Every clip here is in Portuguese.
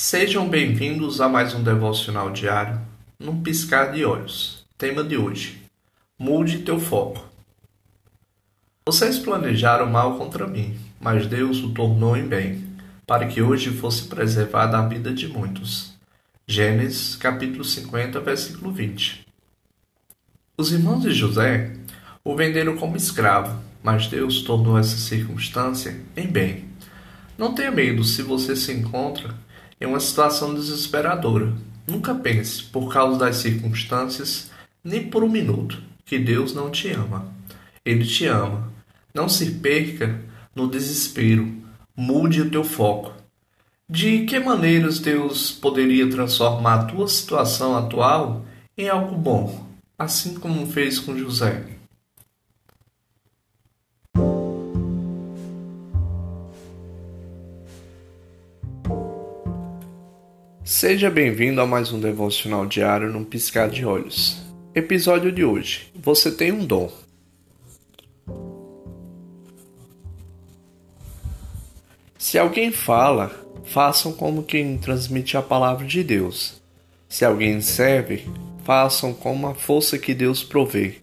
Sejam bem-vindos a mais um devocional diário, num piscar de olhos. Tema de hoje: Mude teu foco. Vocês planejaram mal contra mim, mas Deus o tornou em bem, para que hoje fosse preservada a vida de muitos. Gênesis capítulo 50, versículo 20. Os irmãos de José o venderam como escravo, mas Deus tornou essa circunstância em bem. Não tenha medo se você se encontra em uma situação desesperadora. Nunca pense, por causa das circunstâncias, nem por um minuto, que Deus não te ama. Ele te ama. Não se perca no desespero. Mude o teu foco. De que maneiras Deus poderia transformar a tua situação atual em algo bom, assim como fez com José? Seja bem-vindo a mais um devocional diário num piscar de olhos. Episódio de hoje: Você tem um dom. Se alguém fala, façam como quem transmite a palavra de Deus. Se alguém serve, façam como a força que Deus provê,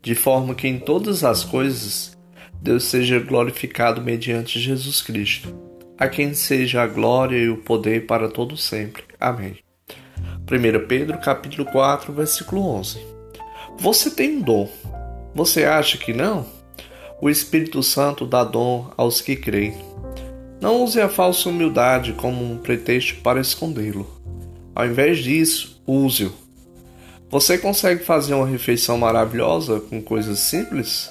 de forma que em todas as coisas Deus seja glorificado mediante Jesus Cristo a quem seja a glória e o poder para todo sempre. Amém. 1 Pedro capítulo 4, versículo 11. Você tem um dom. Você acha que não? O Espírito Santo dá dom aos que creem. Não use a falsa humildade como um pretexto para escondê-lo. Ao invés disso, use-o. Você consegue fazer uma refeição maravilhosa com coisas simples?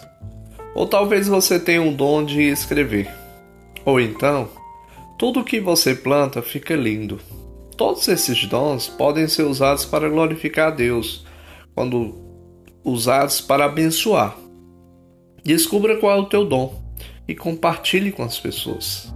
Ou talvez você tenha um dom de escrever. Ou então, tudo que você planta fica lindo. Todos esses dons podem ser usados para glorificar a Deus, quando usados para abençoar. Descubra qual é o teu dom e compartilhe com as pessoas.